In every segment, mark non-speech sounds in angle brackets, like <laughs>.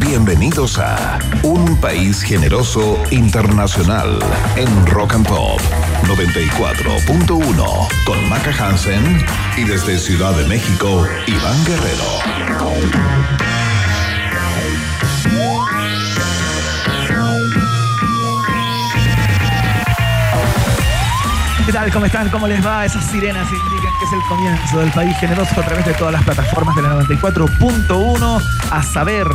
Bienvenidos a Un País Generoso Internacional en Rock and Pop 94.1 con Maca Hansen y desde Ciudad de México, Iván Guerrero. ¿Qué tal? ¿Cómo están? ¿Cómo les va? Esas sirenas indican que es el comienzo del país generoso a través de todas las plataformas de la 94.1 a saber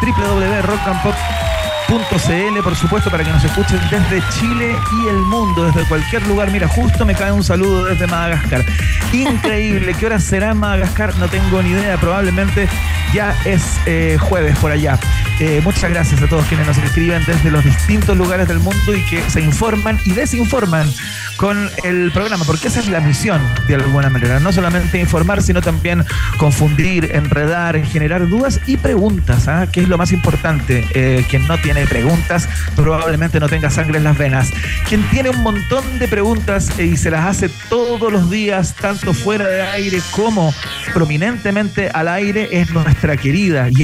www.rockandpop.cl por supuesto para que nos escuchen desde Chile y el mundo, desde cualquier lugar. Mira, justo me cae un saludo desde Madagascar. Increíble, ¿qué hora será en Madagascar? No tengo ni idea, probablemente ya es eh, jueves por allá. Eh, muchas gracias a todos quienes nos escriben desde los distintos lugares del mundo y que se informan y desinforman con el programa, porque esa es la misión de alguna manera, no solamente informar, sino también confundir, enredar, generar dudas y preguntas, ¿ah? que es lo más importante. Eh, quien no tiene preguntas probablemente no tenga sangre en las venas. Quien tiene un montón de preguntas y se las hace todos los días, tanto fuera de aire como prominentemente al aire, es nuestra querida y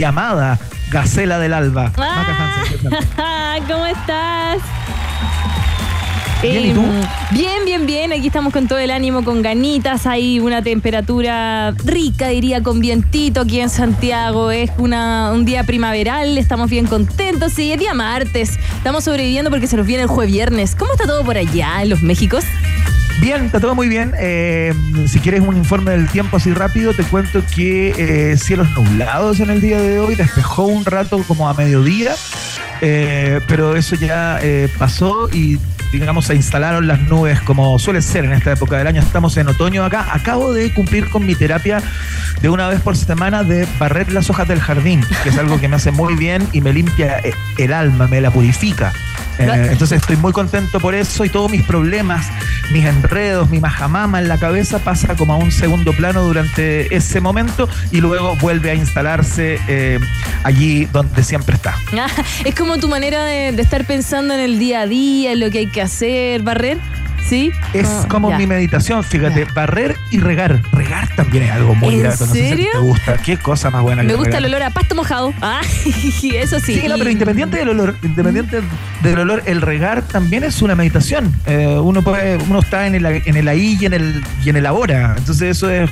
Gacela del Alba. Ah, <laughs> ¿Cómo estás? Bien, ¿y tú? Em, bien, bien, bien. Aquí estamos con todo el ánimo, con ganitas. Hay una temperatura rica, diría, con vientito aquí en Santiago. Es una, un día primaveral, estamos bien contentos. Sí, es día martes. Estamos sobreviviendo porque se nos viene el jueves viernes. ¿Cómo está todo por allá en los Méxicos? Bien, está todo muy bien. Eh, si quieres un informe del tiempo así rápido, te cuento que eh, cielos nublados en el día de hoy, despejó un rato como a mediodía, eh, pero eso ya eh, pasó y digamos se instalaron las nubes como suele ser en esta época del año. Estamos en otoño acá. Acabo de cumplir con mi terapia de una vez por semana de barrer las hojas del jardín, que es algo que me hace muy bien y me limpia el alma, me la purifica. Eh, entonces estoy muy contento por eso y todos mis problemas, mis enredos, mi majamama en la cabeza pasa como a un segundo plano durante ese momento y luego vuelve a instalarse eh, allí donde siempre está. <laughs> Es como tu manera de, de estar pensando en el día a día, en lo que hay que hacer, barrer. ¿Sí? Es Ah, como ya. mi meditación, fíjate, Ya. barrer y regar. Regar también es algo muy ¿En grato. No sé si te gusta. Qué cosa más buena que Me gusta el olor a pasto mojado. Ah, <laughs> eso sí. Sí, no, pero independiente del olor, independiente del olor, el regar también es una meditación. Eh, uno puede, uno está en el, en el ahí y en el, y en el ahora. Entonces eso es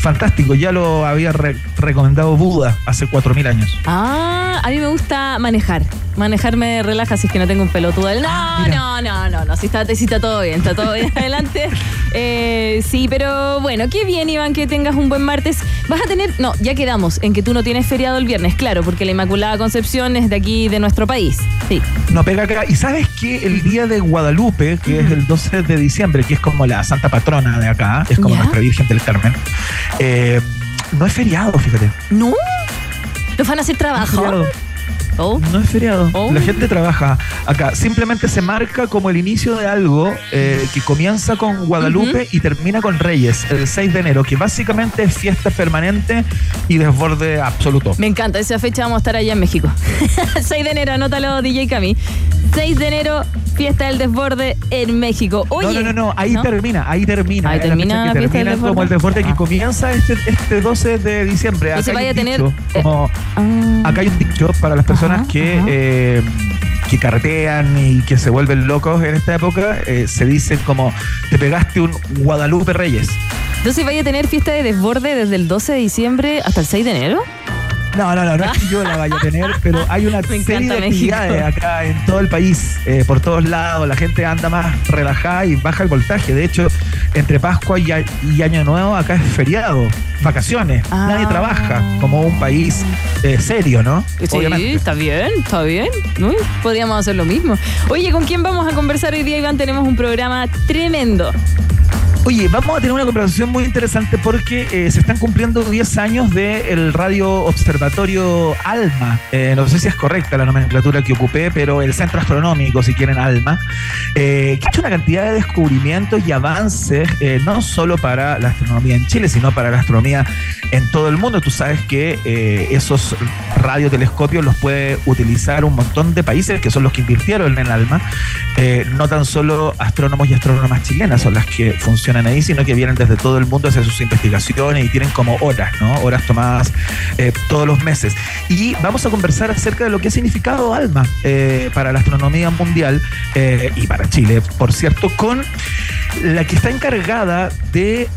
fantástico. Ya lo había re- recomendado Buda hace 4.000 años. Ah, a mí me gusta manejar. Manejar me relaja si es que no tengo un pelotudo. No, Ah, no, no, no, no. Si está, si está todo bien, está todo bien. <laughs> Adelante. Eh, sí, pero bueno, qué bien, Iván, que tengas un buen martes. Vas a tener. No, ya quedamos en que tú no tienes feriado el viernes, claro, porque la Inmaculada Concepción es de aquí, de nuestro país. Sí. No pega acá. Y sabes que el día de Guadalupe, que es el 12 de diciembre, que es como la santa patrona de acá, es como Ya. nuestra Virgen del Carmen, eh, no es feriado, fíjate. ¿No? ¿Los van a hacer No es trabajo? feriado. Oh. No es feriado. Oh. La gente trabaja acá. Simplemente se marca como el inicio de algo eh, que comienza con Guadalupe y termina con Reyes, el 6 de enero, que básicamente es fiesta permanente y desborde absoluto. Me encanta, esa fecha vamos a estar allá en México. <laughs> 6 de enero, anótalo DJ Cami. 6 de enero, fiesta del desborde en México. Oye, no, no, no, no, ahí termina, ahí termina. Ahí termina fecha la que fiesta del termina como el desborde. desborde Ah. que comienza este, este 12 de diciembre. Acá hay vaya un a tener, dicho, como- Ah. acá hay un dicho para las personas Ajá, que, ajá. eh, que carretean y que se vuelven locos en esta época. eh, se dicen como, te pegaste un Guadalupe Reyes. Entonces vaya a tener fiesta de desborde desde el 12 de diciembre hasta el 6 de enero. No, no, no, no es que yo la vaya a tener, pero hay una <laughs> serie de México. actividades acá en todo el país, eh, por todos lados. La gente anda más relajada y baja el voltaje. De hecho, entre Pascua y, y Año Nuevo, acá es feriado, vacaciones. Ah. Nadie trabaja como un país eh, serio, ¿no? Sí, Obviamente. está bien, está bien. Uy, podríamos hacer lo mismo. Oye, ¿con quién vamos a conversar hoy día, Iván? Tenemos un programa tremendo. Oye, vamos a tener una conversación muy interesante porque eh, se están cumpliendo 10 años del Radio Observatorio ALMA. Eh, no sé si es correcta la nomenclatura que ocupé, pero el Centro Astronómico, si quieren, ALMA, eh, que ha hecho una cantidad de descubrimientos y avances, no solo para la astronomía en Chile, sino para la astronomía en todo el mundo. Tú sabes que esos radiotelescopios los puede utilizar un montón de países que son los que invirtieron en ALMA. no tan solo astrónomos y astrónomas chilenas son las que funcionan ahí, sino que vienen desde todo el mundo a hacer sus investigaciones y tienen como horas, ¿no? Horas tomadas eh, todos los meses. Y vamos a conversar acerca de lo que ha significado ALMA eh, para la astronomía mundial eh, y para Chile, por cierto, con la que está encargada de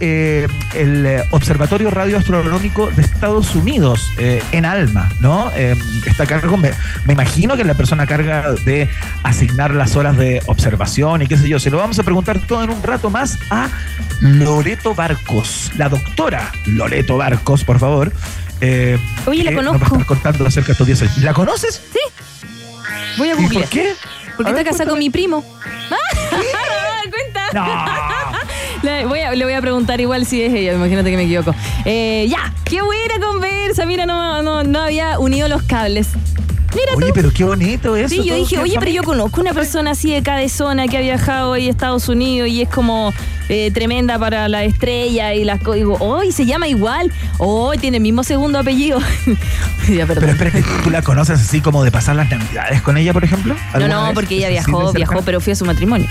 el Observatorio Radioastronómico de Estados Unidos en ALMA, ¿no? está a cargo, me, me, imagino que la persona carga de asignar las horas de observación y qué sé yo. Se lo vamos a preguntar todo en un rato más a Loreto Barcos, la doctora Loreto Barcos, por favor. Eh, Oye, la conozco. Nos va a estar contando acerca de estos 10 años. ¿La conoces? Sí. Voy a googlear. ¿Por qué? Porque está casada con mi primo. <laughs> ¿Cuenta? No. Le voy, a, le voy a preguntar igual si es ella, imagínate que me equivoco. Eh, ya, qué buena conversa. Mira, no, no, no había unido los cables. Mira oye, pero qué bonito eso. Sí, yo dije, oye, pero yo conozco una persona así de cada zona que ha viajado ahí a Estados Unidos y es como eh, tremenda para la estrella y las cosas. Digo, oh, se llama igual. Oh, tiene el mismo segundo apellido. <laughs> ya, pero espera, ¿tú la conoces así como de pasar las navidades con ella, por ejemplo? No, no, porque ella viajó, viajó, pero fui a su matrimonio.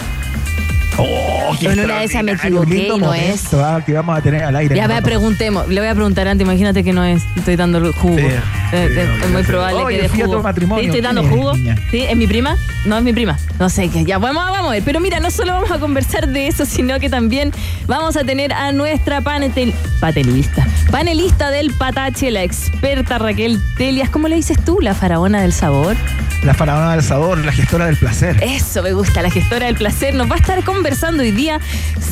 Oh, qué en una de esas me equivoqué y no es. Ah, que vamos a tener al aire. Ya, me preguntemos. Le voy a preguntar antes, imagínate que no es. Estoy dando jugo. Eh, eh, es muy probable que de jugo. matrimonio. ¿Sí? Estoy dando jugo. ¿Sí? ¿Es mi prima? No, es mi prima. No sé qué. Ya, vamos, vamos a ver. Pero mira, no solo vamos a conversar de eso, sino que también vamos a tener a nuestra panetel, panelista. Panelista del Patache, la experta Raquel Telias. ¿Cómo le dices tú? La faraona del sabor. La faraona del sabor, la gestora del placer. Eso me gusta, la gestora del placer. Nos va a estar conversando hoy día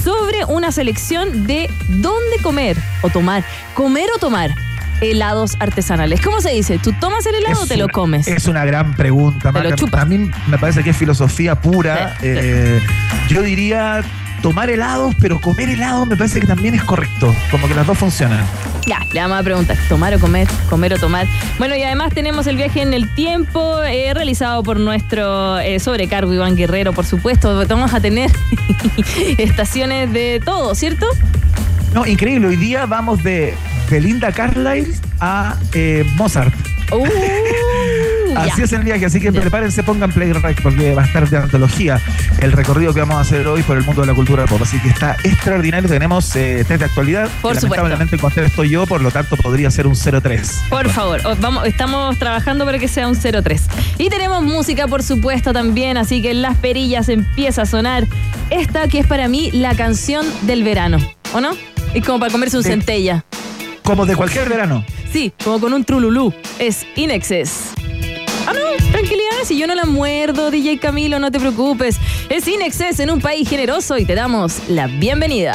sobre una selección de dónde comer o tomar. Comer o tomar helados artesanales. ¿Cómo se dice? ¿Tú tomas el helado o te lo comes? Es una gran pregunta. A mí me parece que es filosofía pura. Eh, yo diría tomar helados, pero comer helados me parece que también es correcto. Como que las dos funcionan. Ya, le vamos a preguntar, ¿tomar o comer? ¿Comer o tomar? Bueno, y además tenemos el viaje en el tiempo eh, realizado por nuestro eh, sobrecargo Iván Guerrero, por supuesto. Vamos a tener <laughs> estaciones de todo, ¿cierto? No, increíble. Hoy día vamos de Belinda Carlisle a eh, Mozart. Uh. Así es el viaje, así que prepárense, pongan play porque va a estar de antología el recorrido que vamos a hacer hoy por el mundo de la cultura pop. Así que está extraordinario. Tenemos eh, test de actualidad. Por lamentablemente con estoy yo, por lo tanto podría ser un 03. Por favor, vamos, estamos trabajando para que sea un 03. Y tenemos música, por supuesto, también, así que en las perillas empieza a sonar esta que es para mí la canción del verano, ¿o no? Es como para comerse un centella. Como de cualquier verano. Sí, como con un trululú. Es Inexes. Si yo no la muerdo, DJ Camilo, no te preocupes. Es Inexcess en un país generoso y te damos la bienvenida.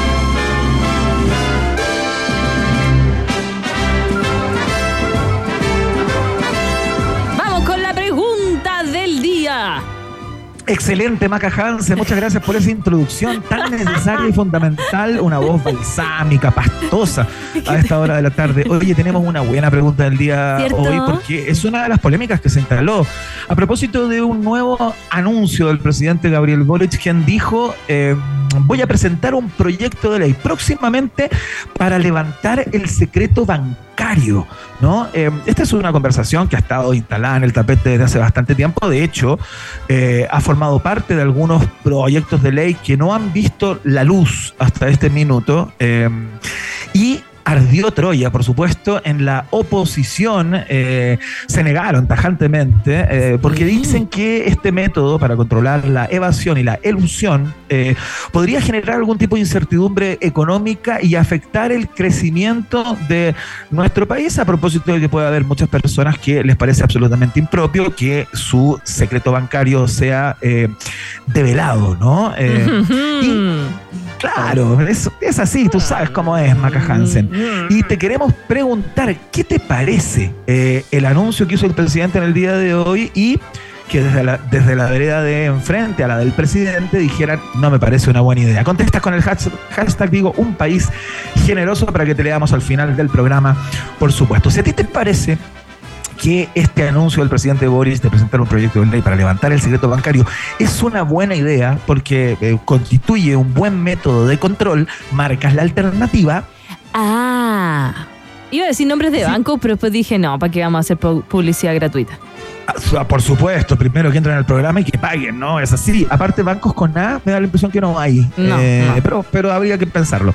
Excelente, Maca Hansen. Muchas gracias por esa introducción tan necesaria y fundamental. Una voz balsámica, pastosa a esta hora de la tarde. Oye, tenemos una buena pregunta del día ¿Cierto? hoy porque es una de las polémicas que se instaló a propósito de un nuevo anuncio del presidente Gabriel Boric, quien dijo: eh, Voy a presentar un proyecto de ley próximamente para levantar el secreto bancario. ¿no? Eh, esta es una conversación que ha estado instalada en el tapete desde hace bastante tiempo. De hecho, eh, ha formado parte de algunos proyectos de ley que no han visto la luz hasta este minuto. eh, y ardió Troya, por supuesto, en la oposición eh, se negaron tajantemente eh, porque dicen que este método para controlar la evasión y la elusión eh, podría generar algún tipo de incertidumbre económica y afectar el crecimiento de nuestro país a propósito de que puede haber muchas personas que les parece absolutamente impropio que su secreto bancario sea develado, ¿no? Y- Claro, es, es así, tú sabes cómo es, Maca Hansen. Y te queremos preguntar, ¿qué te parece eh, el anuncio que hizo el presidente en el día de hoy y que desde la, desde la vereda de enfrente a la del presidente dijeran, no me parece una buena idea? Contestas con el hashtag, digo, un país generoso para que te leamos al final del programa, por supuesto. Si a ti te parece que este anuncio del presidente Boris de presentar un proyecto de ley para levantar el secreto bancario es una buena idea porque eh, constituye un buen método de control, marcas la alternativa. Ah. Iba a decir nombres de banco, pero después dije, no, ¿para qué vamos a hacer pu- publicidad gratuita? Ah, Por supuesto, primero que entren al programa y que paguen, ¿no? Es así. Aparte, bancos con A, me da la impresión que no hay. No, Eh, no. Pero, pero habría que pensarlo.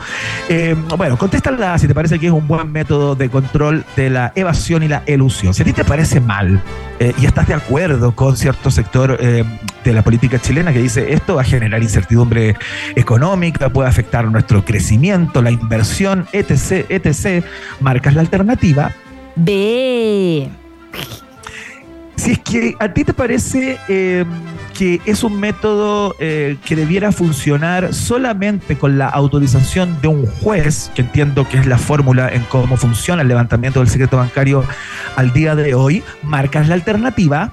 Eh, bueno, contéstala si te parece que es un buen método de control de la evasión y la elusión. Si a ti te parece mal eh, y estás de acuerdo con cierto sector eh, de la política chilena que dice esto va a generar incertidumbre económica, puede afectar nuestro crecimiento, la inversión, etc., etc., marcas la alternativa B. Si es que a ti te parece eh, que es un método eh, que debiera funcionar solamente con la autorización de un juez, que entiendo que es la fórmula en cómo funciona el levantamiento del secreto bancario al día de hoy, marcas la alternativa.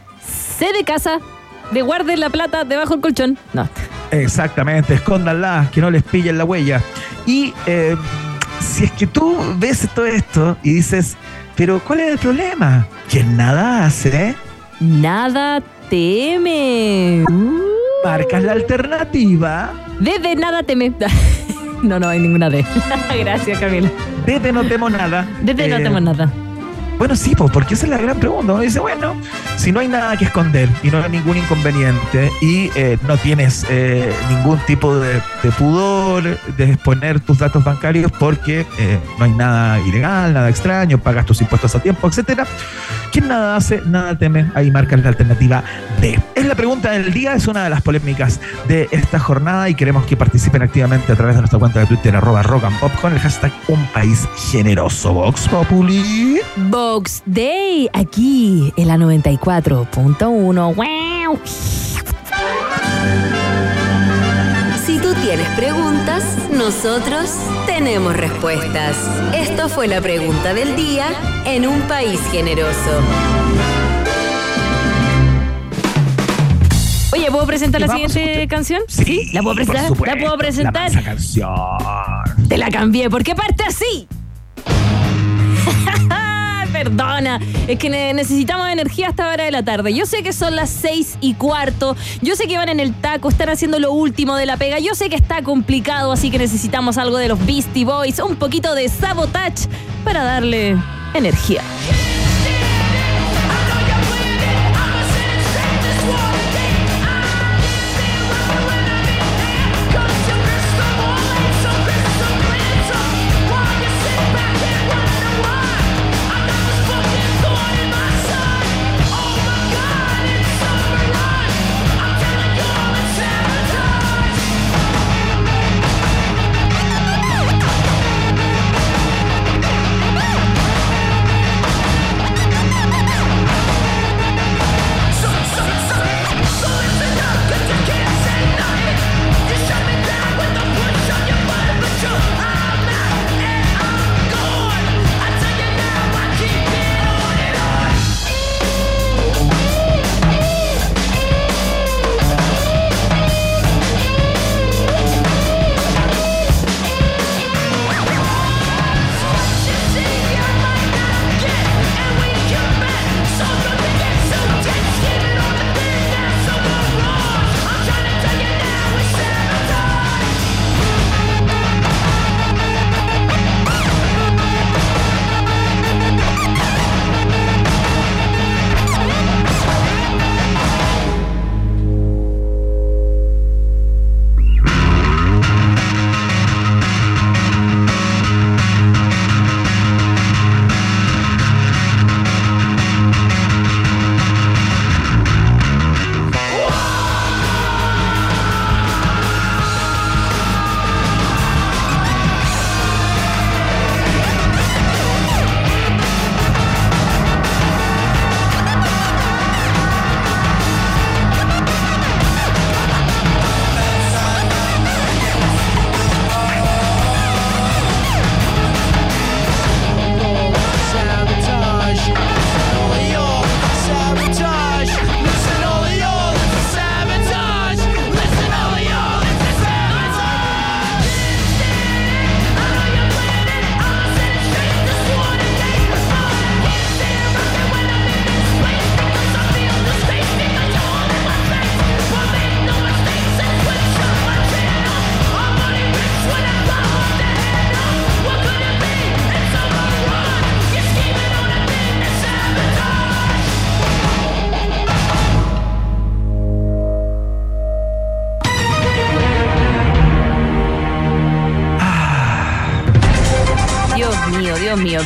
C de casa. De guarden la plata debajo del colchón. No. Exactamente, escóndanla, que no les pillen la huella. Y eh, si es que tú ves todo esto y dices, pero ¿cuál es el problema? Que nada hace, Nada teme. Marcas la alternativa. D de nada teme. <laughs> No, no hay ninguna D. <laughs> Gracias, Camila. Desde no temo nada. Desde no Eh, temo nada. Bueno, sí, pues, porque esa es la gran pregunta. Uno dice, bueno, si no hay nada que esconder y no hay ningún inconveniente y eh, no tienes eh, ningún tipo de, pudor de exponer tus datos bancarios porque eh, no hay nada ilegal, nada extraño, pagas tus impuestos a tiempo, etcétera. ¿Quién nada hace, nada teme? Ahí marcas la alternativa D. Es la pregunta del día, es una de las polémicas de esta jornada y queremos que participen activamente a través de nuestra cuenta de Twitter, arroba rock and pop, con el hashtag Un País Generoso. Vox Populi. Box Day, aquí en la 94.1. ¡Wow! Si tú tienes preguntas, nosotros tenemos respuestas. Esto fue la pregunta del día en un país generoso. Oye, ¿puedo presentar la siguiente canción? Sí, ¿La puedo por presentar? supuesto, ¿La puedo presentar? La canción. Te la cambié, porque parte así. <laughs> Perdona, es que ne- necesitamos energía a esta hora de la tarde. Yo sé que son las seis y cuarto, yo sé que van en el taco, están haciendo lo último de la pega, yo sé que está complicado, así que necesitamos algo de los Beastie Boys, un poquito de sabotage para darle energía.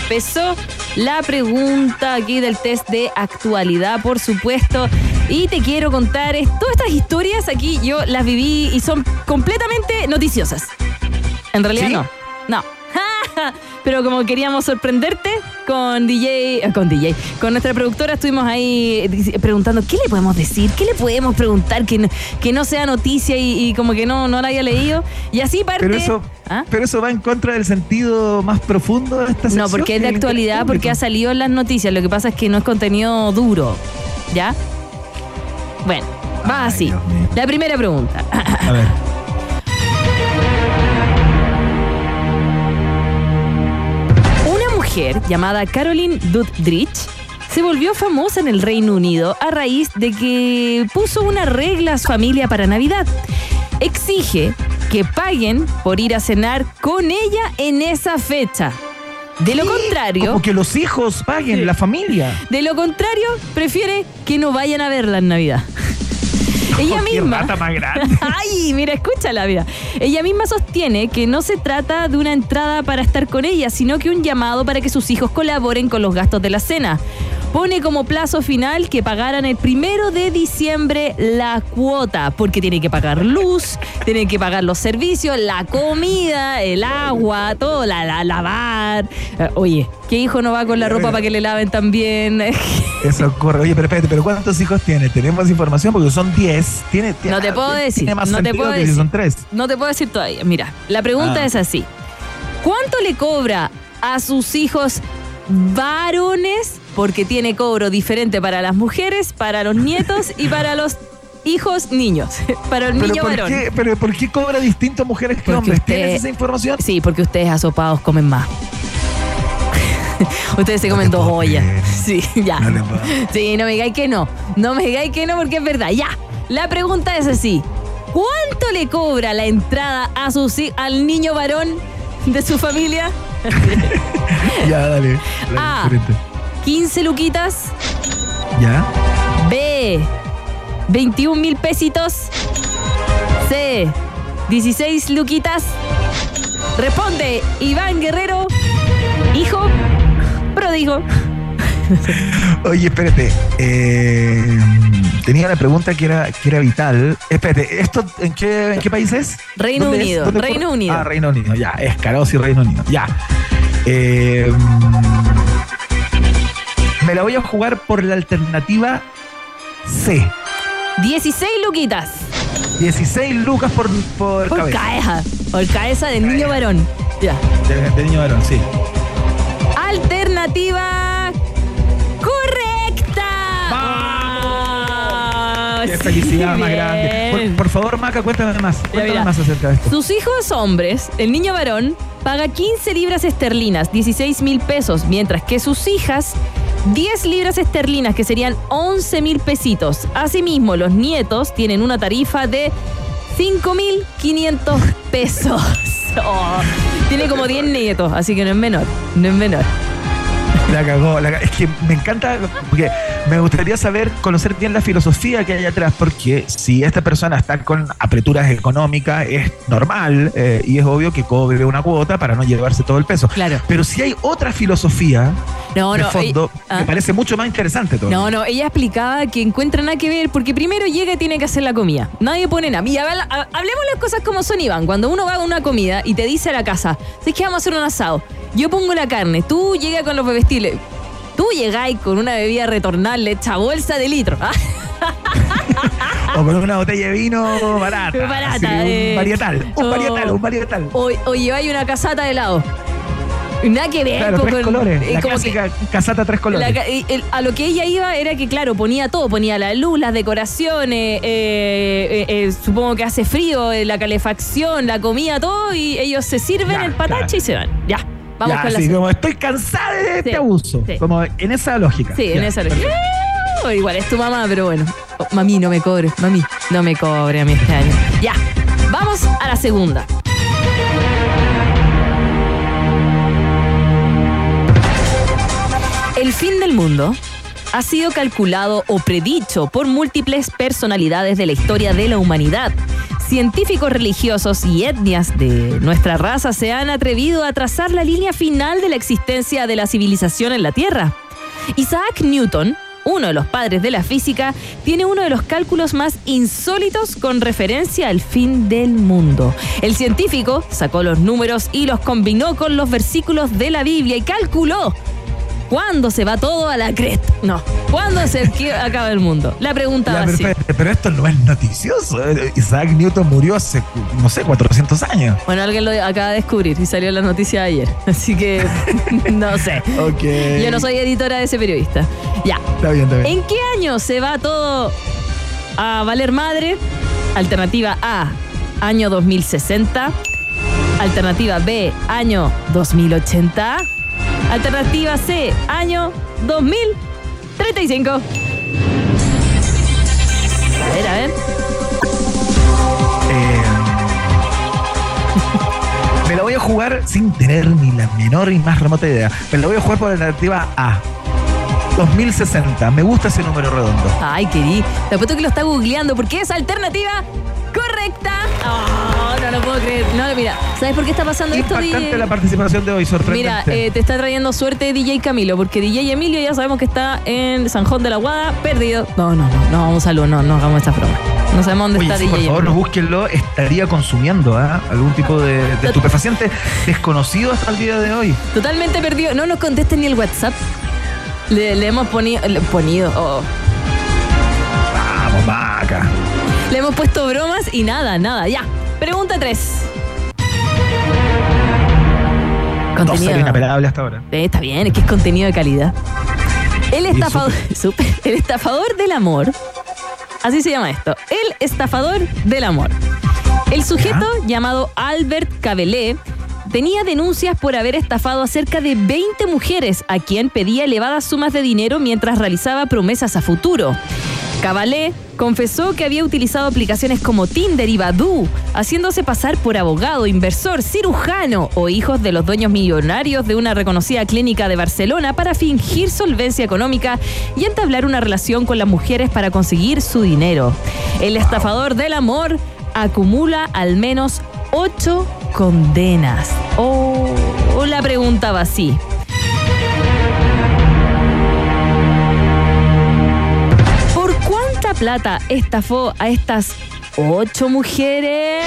Empezó la pregunta aquí del test de actualidad, por supuesto. Y te quiero contar, es- todas estas historias aquí yo las viví y son completamente noticiosas. En realidad ¿Sí? no. No. <laughs> Pero como queríamos sorprenderte con DJ, eh, con DJ, con nuestra productora estuvimos ahí dic- preguntando qué le podemos decir, qué le podemos preguntar que no, que no sea noticia y, y como que no, no la haya leído. Y así parte. Pero eso, ¿Ah? pero eso va en contra del sentido más profundo de esta sección. No, porque es de actualidad, porque ha salido en las noticias. Lo que pasa es que no es contenido duro. ¿Ya? Bueno, va Ay, así. La primera pregunta. A ver. Mujer llamada Caroline Dudrich se volvió famosa en el Reino Unido a raíz de que puso una regla a su familia para Navidad. Exige que paguen por ir a cenar con ella en esa fecha. De lo contrario, Como que los hijos paguen, la familia. de lo contrario, prefiere que no vayan a verla en Navidad. Ella qué misma. rata más grande. <laughs> Ay, mira, escúchala, mira. Ella misma sostiene que no se trata de una entrada para estar con ella, sino que un llamado para que sus hijos colaboren con los gastos de la cena. Pone como plazo final que pagaran el primero de diciembre la cuota, porque tiene que pagar luz, tiene que pagar los servicios, la comida, el agua, todo, la, la lavar. Eh, Oye, ¿qué hijo no va con la ropa para que le laven también? <laughs> Eso ocurre. Oye, pero espérate, ¿pero cuántos hijos tiene? Tenemos información porque son 10. Tiene, No te puedo decir, Tiene más no te puedo que decir. si son 3. No te puedo decir todavía. Mira, la pregunta Ah. es así. ¿Cuánto le cobra a sus hijos varones? Porque tiene cobro diferente para las mujeres, para los nietos y para los hijos niños. <laughs> Para el ¿Pero niño por, varón. qué, ¿Pero por qué cobra distinto mujeres que Porque hombres? usted- ¿Tienes esa información? Sí, porque ustedes asopados comen más. <laughs> ustedes se No comen te dos ollas. creer. <laughs> Sí, ya. No. Sí, no me digáis que no. No me digáis que no porque es verdad. Ya. La pregunta es así. ¿Cuánto le cobra la entrada a hi- al niño varón de su familia? Ya, dale. dale, diferente. 15 luquitas. ¿Ya? B. 21 mil pesitos. C. 16 luquitas. Responde Iván Guerrero. Hijo. Prodigo. Oye, espérate. eh, tenía la pregunta que era, que era vital. Espérate, ¿esto en qué, en qué país es? Reino ¿Dónde es? Unido, ¿Dónde Reino? Unido. Ah, Reino Unido, ya. Escaroz y Reino Unido, ya. Eh, me la voy a jugar por la alternativa C. 16 luquitas. 16 lucas por, por, Por cabeza. cabeza. Por cabeza del niño varón. Ya. De, de niño varón, sí. Alternativa correcta. Ah, Qué sí, felicidad más bien. grande. Por, por favor, Maca, cuéntame más. Cuéntame mira. más acerca de esto. Sus hijos hombres, el niño varón, paga 15 libras esterlinas, 16 mil pesos, mientras que sus hijas 10 libras esterlinas, que serían 11 mil pesitos. Asimismo, los nietos tienen una tarifa de 5.500 pesos. <laughs> Oh, tiene como 10 nietos, así que no es menor, no es menor. La cagó, la ca- Es que me encanta, porque me gustaría saber, conocer bien la filosofía que hay atrás, porque si esta persona está con apreturas económicas, es normal eh, y es obvio que cobre una cuota para no llevarse todo el peso. Claro. Pero si hay otra filosofía No, de no, fondo, ah. me parece mucho más interesante todo. No, no, ella explicaba que encuentra nada que ver porque primero llega y tiene que hacer la comida. Nadie pone nada. Y habla- ha- hablemos las cosas como son, Iván. Cuando uno va a una comida y te dice a la casa, ¿sabes que vamos a hacer un asado? Yo pongo la carne, tú llegas con los bebestiles. Tú llegáis con una bebida retornable hecha bolsa de litro. ¿ah? <laughs> O con una botella de vino barata. Barata, así, eh. un varietal, un Oh. varietal, un varietal. O, o lleváis una casata de helado. Nada que ver Claro, tres con- colores. eh, La como que- clásica casata tres colores. La el- a lo que ella iba era que, claro, ponía todo, ponía la luz, las decoraciones, eh, eh, supongo que hace frío, la calefacción, la comida, todo, y ellos se sirven Ya, el patache claro. y se van. Ya, vamos Ya, con la sí, se- como estoy cansada de este abuso. sí. Como en esa lógica. Sí, en esa. Eh, Igual es tu mamá, pero bueno. Oh, mami, no me cobre, mami, no me cobre a mí este año. Ya, vamos a la segunda. El fin del mundo ha sido calculado o predicho por múltiples personalidades de la historia de la humanidad. Científicos religiosos y etnias de nuestra raza se han atrevido a trazar la línea final de la existencia de la civilización en la Tierra. Isaac Newton, uno de los padres de la física, tiene uno de los cálculos más insólitos con referencia al fin del mundo. El científico sacó los números y los combinó con los versículos de la Biblia y calculó ¿Cuándo se va todo a la cresta? No. ¿Cuándo se acaba el mundo? La pregunta va así. Pero esto no es noticioso. Isaac Newton murió hace, no sé, 400 años. Bueno, alguien lo acaba de descubrir y salió en la noticia ayer. <laughs> Así que <laughs> no sé. Ok. Yo no soy editora de ese periodista. Ya. Está bien, está bien. ¿En qué año se va todo a valer madre? Alternativa A, año 2060. Alternativa B, año 2080. Alternativa C, año 2035. A ver, a ver. Eh, me la voy a jugar sin tener ni la menor y más remota idea. Me la voy a jugar por la alternativa A. 2060. Me gusta ese número redondo. Ay, querí. Te apuesto que lo está googleando porque es alternativa correcta. Oh, no lo puedo creer. No, mira, ¿sabes por qué está pasando esto, Impactante la participación de hoy, sorprendente. Mira, eh, te está trayendo suerte DJ Camilo, porque DJ Emilio ya sabemos que está en San Juan de la Guada, perdido. No, no, no, no, un saludo, no, no hagamos esta broma. No sabemos dónde Oye, está sí, DJ por favor, no búsquenlo. Estaría consumiendo ¿ah? algún tipo de, de estupefaciente desconocido hasta el día de hoy. Totalmente perdido. No nos contesten ni el WhatsApp. Le, le hemos poni- le- ponido, oh. Vamos, vaca. Le hemos puesto bromas y nada, nada, ya. Pregunta 3. No sería inapelable hasta ahora. Eh, está bien, es que es contenido de calidad. El estafador, <laughs> Súper. el estafador del amor, así se llama esto, el estafador del amor. El sujeto llamado Albert Cabelé tenía denuncias por haber estafado a cerca de 20 mujeres a quien pedía elevadas sumas de dinero mientras realizaba promesas a futuro. Cabalé confesó que había utilizado aplicaciones como Tinder y Badoo, haciéndose pasar por abogado, inversor, cirujano o hijos de los dueños millonarios de una reconocida clínica de Barcelona para fingir solvencia económica y entablar una relación con las mujeres para conseguir su dinero. El estafador del amor acumula al menos ocho condenas. Oh, la pregunta va así. Plata estafó a estas ocho mujeres?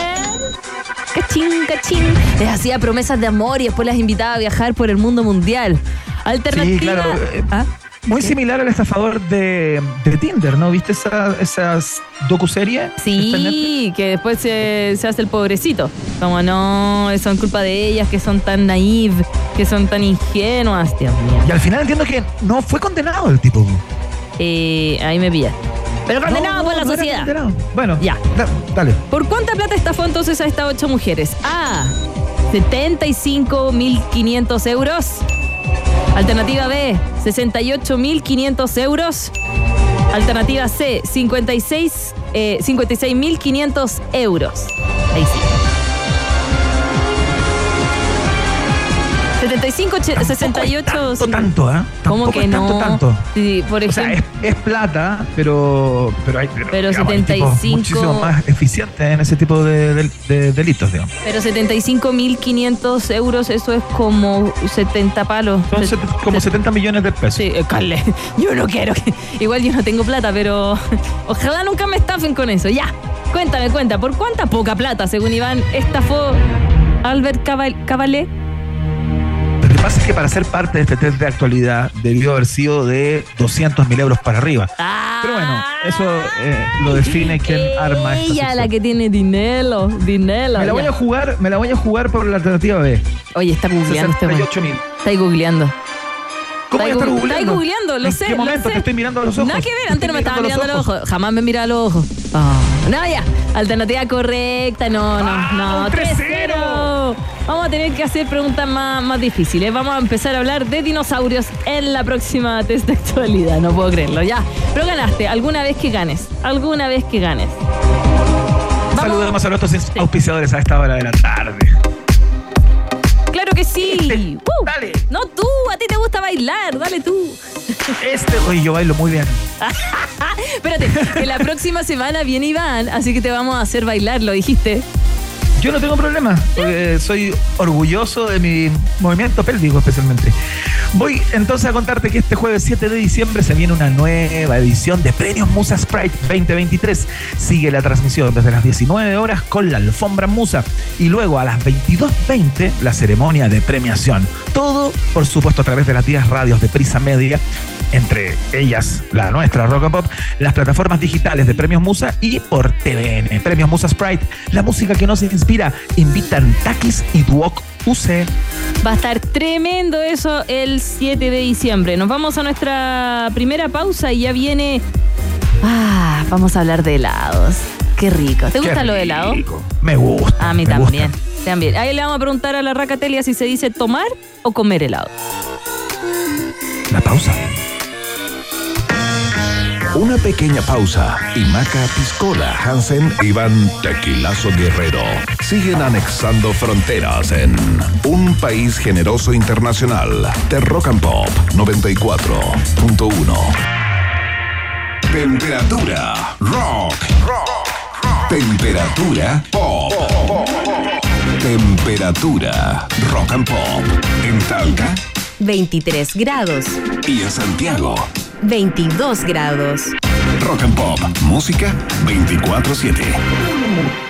Cachín, cachín. Les hacía promesas de amor y después las invitaba a viajar por el mundo mundial. Alternativa. Sí, claro. ¿Ah? Muy similar al estafador de, de Tinder, ¿no? ¿Viste esa, esas docuserie? Sí, que después se, se hace el pobrecito. Como no, son culpa de ellas, que son tan naive, que son tan ingenuas, Dios mío. Y al final entiendo que no fue condenado el tipo. Eh, ahí me pilla. Pero condenado No, por la no sociedad. Bueno, Ya. da- dale. ¿Por cuánta plata estafó entonces a estas ocho mujeres? A. 75.500 euros. Alternativa B. 68.500 euros. Alternativa C. 56, eh, 56.500 euros. Ahí sí. 75, och- 68. Tanto, tanto, ¿ah? ¿Cómo que no? Tanto, tanto. Sí, por O sea, ejemplo. es, es plata, pero, pero hay, Pero digamos, hay tipos 75 muchísimo más eficientes en ese tipo de, de- de delitos, digamos. Pero 75.500 euros, eso es como 70 palos. Son set- como 70 millones de pesos. Sí, eh, Carle, <laughs> yo no quiero que... Igual yo no tengo plata, pero <laughs> ojalá nunca me estafen con eso. Ya, cuéntame, cuenta, ¿por cuánta poca plata, según Iván, estafó Albert Cabalé? Lo que pasa es que para ser parte de este test de actualidad debió haber sido de 200 mil euros para arriba. Pero bueno, eso eh, lo define quién arma esta Ella, la que tiene dinero, dinero. Me la voy a jugar, me la voy a jugar por la alternativa B. Oye, está googleando este momento. 68 mil. Está googleando. ¿Cómo voy a Está estar googleando? está googleando, lo ¿En sé, qué lo momento sé. te estoy mirando a los ojos? Nada que ver, Te antes no me estaba mirando a los ojos. Jamás me miraba a los ojos. Ah, no, ya. Alternativa correcta, no, no, ¡Ah, no. un 3-0! Vamos a tener que hacer preguntas más, más difíciles. Vamos a empezar a hablar de dinosaurios en la próxima test de actualidad. No puedo creerlo, ya. Pero ganaste, alguna vez que ganes. Alguna vez que ganes. Vamos. Saludemos a nuestros auspiciadores a esta hora de la tarde. Que sí. Este, Uh, dale. No tú, a ti te gusta bailar, dale tú. Este, oye, yo bailo muy bien. <laughs> Espérate, que la próxima semana viene Iván, así que te vamos a hacer bailar, lo dijiste. Yo no tengo problema, porque soy orgulloso de mi movimiento pélvico especialmente. Voy entonces a contarte que este jueves 7 de diciembre se viene una nueva edición de Premios Musa Sprite 2023. Sigue la transmisión desde las 19 horas con la alfombra Musa y luego a las 22.20 la ceremonia de premiación. Todo, por supuesto, a través de las 10 radios de Prisa Media entre ellas la nuestra Rock and Pop, las plataformas digitales de Premios Musa y por TVN. Premios Musa Sprite, la música que nos inspira. Invitan Takis y Duoc UC. Va a estar tremendo eso el 7 de diciembre. Nos vamos a nuestra primera pausa y ya viene. Ah, vamos a hablar de helados. Qué rico. ¿Te gusta Qué lo de helado? Me gusta. A mí también. gusta. También. Ahí le vamos a preguntar a la racatelia si se dice tomar o comer helado. La pausa. Una pequeña pausa y Maca Piscola, Hansen y Van Tequilazo Guerrero siguen anexando fronteras en un país generoso internacional de Rock and Pop 94.1. Temperatura rock. Temperatura pop. Temperatura rock and pop. En Talca 23 grados, y en Santiago. 22 grados. Rock and Pop. Música 24-7.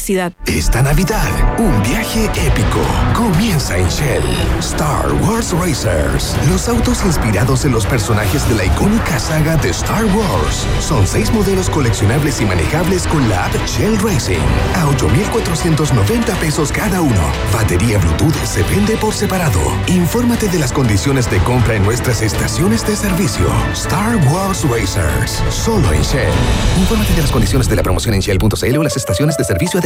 Esta Navidad, un viaje épico comienza en Shell. Star Wars Racers. Los autos inspirados en los personajes de la icónica saga de Star Wars. Son seis modelos coleccionables y manejables con la app Shell Racing. A 8,490 pesos cada uno. Batería Bluetooth se vende por separado. Infórmate de las condiciones de compra en nuestras estaciones de servicio. Star Wars Racers. Solo en Shell. Infórmate de las condiciones de la promoción en Shell.cl o las estaciones de servicio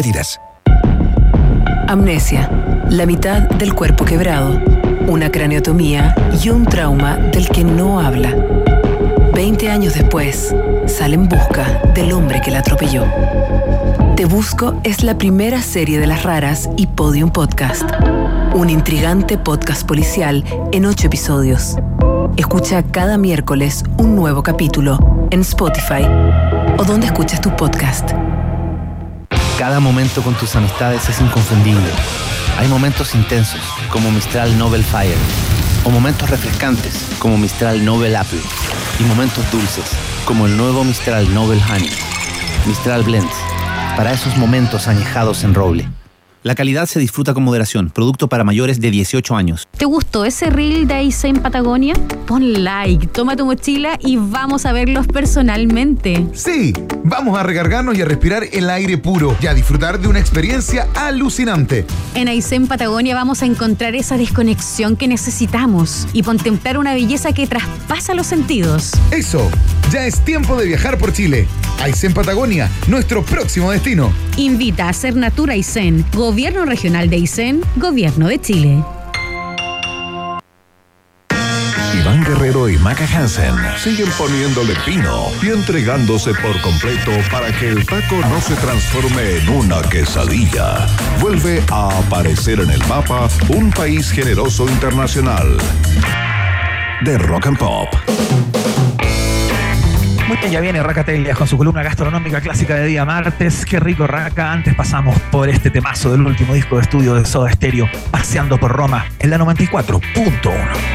Amnesia, la mitad del cuerpo quebrado, una craneotomía y un trauma del que no habla. Veinte años después, sale en busca del hombre que la atropelló. Te Busco es la primera serie de las raras y Podium Podcast. Un intrigante podcast policial en ocho episodios. Escucha cada miércoles un nuevo capítulo en Spotify o donde escuches tu podcast. Cada momento con tus amistades es inconfundible. Hay momentos intensos, como Mistral Nobel Fire, o momentos refrescantes, como Mistral Nobel Apple, y momentos dulces, como el nuevo Mistral Nobel Honey. Mistral Blends, para esos momentos añejados en roble. La calidad se disfruta con moderación, producto para mayores de 18 años. ¿Te gustó ese reel de Ace en Patagonia? Pon like, toma tu mochila y vamos a verlos personalmente. Sí, vamos a recargarnos y a respirar el aire puro y a disfrutar de una experiencia alucinante. En Aysén Patagonia vamos a encontrar esa desconexión que necesitamos y contemplar una belleza que traspasa los sentidos. Eso, ya es tiempo de viajar por Chile. Aysén Patagonia, nuestro próximo destino. Invita a Ser Natura Aysén, Gobierno Regional de Aysén, Gobierno de Chile. Guerrero y Maca Hansen siguen poniéndole pino y entregándose por completo para que el taco no se transforme en una quesadilla. Vuelve a aparecer en el mapa un país generoso internacional de rock and pop. Muy bien, ya viene Racatelia con su columna gastronómica clásica de día martes. Qué rico, Raca. Antes pasamos por este temazo del último disco de estudio de Soda Stereo, Paseando por Roma, en la 94.1.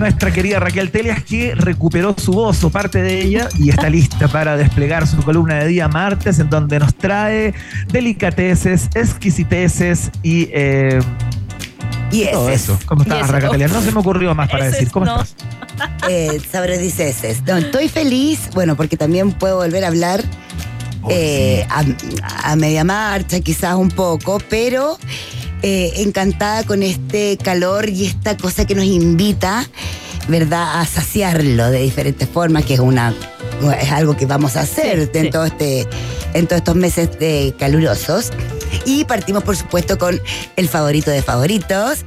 nuestra querida Raquel Telias que recuperó su voz o parte de ella y está lista para desplegar su columna de día martes en donde nos trae delicateces, exquisiteces y eh, Y todo eso. ¿Cómo estás. Raquel Telias? No se me ocurrió más para decir. ¿Cómo no. estás? <laughs> Eh. No, estoy feliz, bueno, porque también puedo volver a hablar eh, a, a media marcha, quizás un poco, pero eh, encantada con este calor y esta cosa que nos invita, ¿verdad?, a saciarlo de diferentes formas, que es una es algo que vamos a hacer Sí, en sí. todo este en todos estos meses de calurosos. Y partimos, por supuesto, con el favorito de favoritos,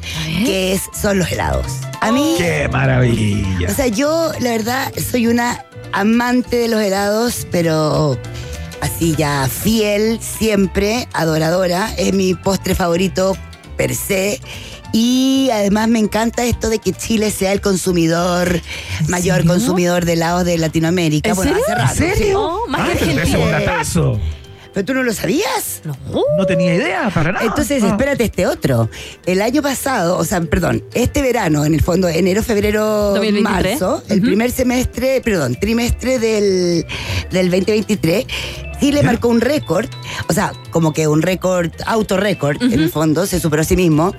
que es, son los helados. A mí, ¡Qué maravilla! o sea, yo, la verdad, soy una amante de los helados, pero así ya fiel, siempre, adoradora. Es mi postre favorito per se. Y además me encanta esto de que Chile sea el consumidor, mayor serio? consumidor de helados de Latinoamérica. ¿En bueno, serio? hace rato. ¿En serio? Oh, más Ay, que Argentina. ¿Pero tú no lo sabías? No tenía idea para nada. Entonces, Ah. espérate este otro. El año pasado, o sea, perdón, este verano, en el fondo, enero, febrero, 2023. marzo, el primer semestre, perdón, trimestre del, del 2023, Chile ¿Ya? marcó un récord, o sea, como que un récord, autorrécord, en el fondo, se superó a sí mismo.